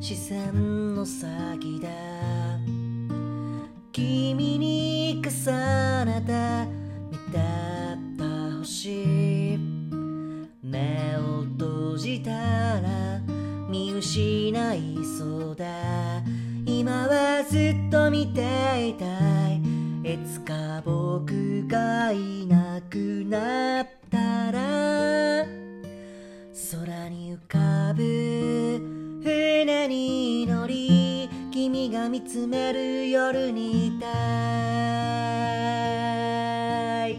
視線の先だ。君に重ねて見てた星。目を閉じたら見失いそうだ。今はずっと見ていたい。いつか僕がいなくが見つめる夜にいたい。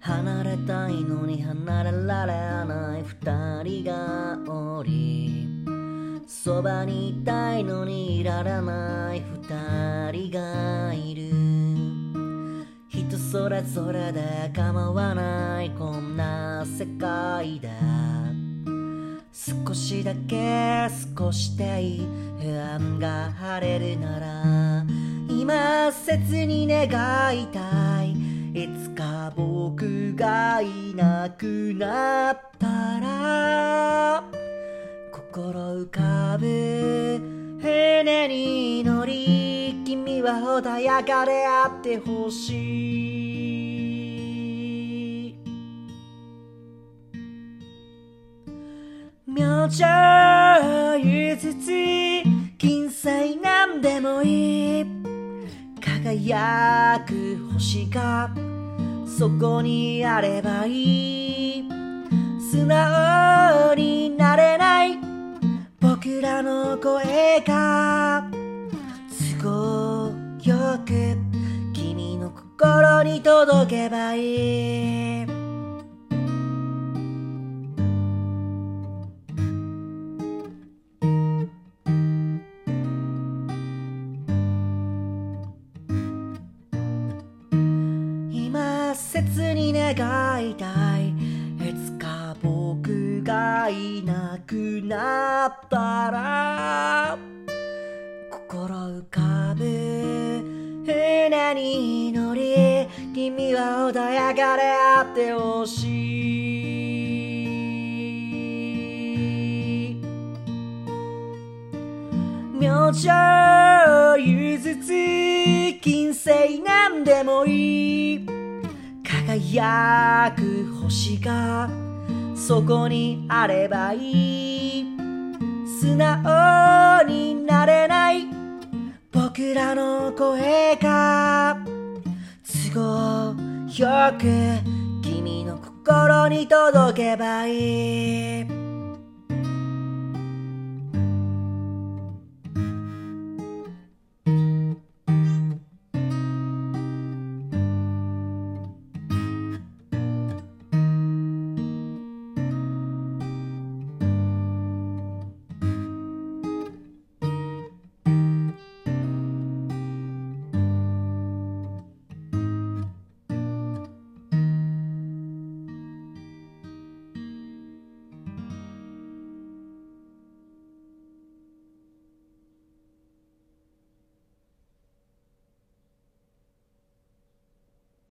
離れたいのに離れられない二人がおりそばにいたいのにいらない二人がいる。人それぞれで構わないこんな世界だ。少しだけ少しでいい不安が晴れるなら今切に願いたい。いつか僕がいなくなったら心浮かぶ船に乗り君は穏やかであってほしい。明星ゆずつ金星なんでもいい。輝く星がそこにあればいい。素直らの声が都合よく君の心に届けばいい。今切に願いたい。がいなくなったら心浮かぶ船に乗り君は穏やかであってほしい。明星ゆずつ金星なんでもいい。輝く星がそこにあればいい。素直になれない僕らの声が都合よく君の心に届けばいい。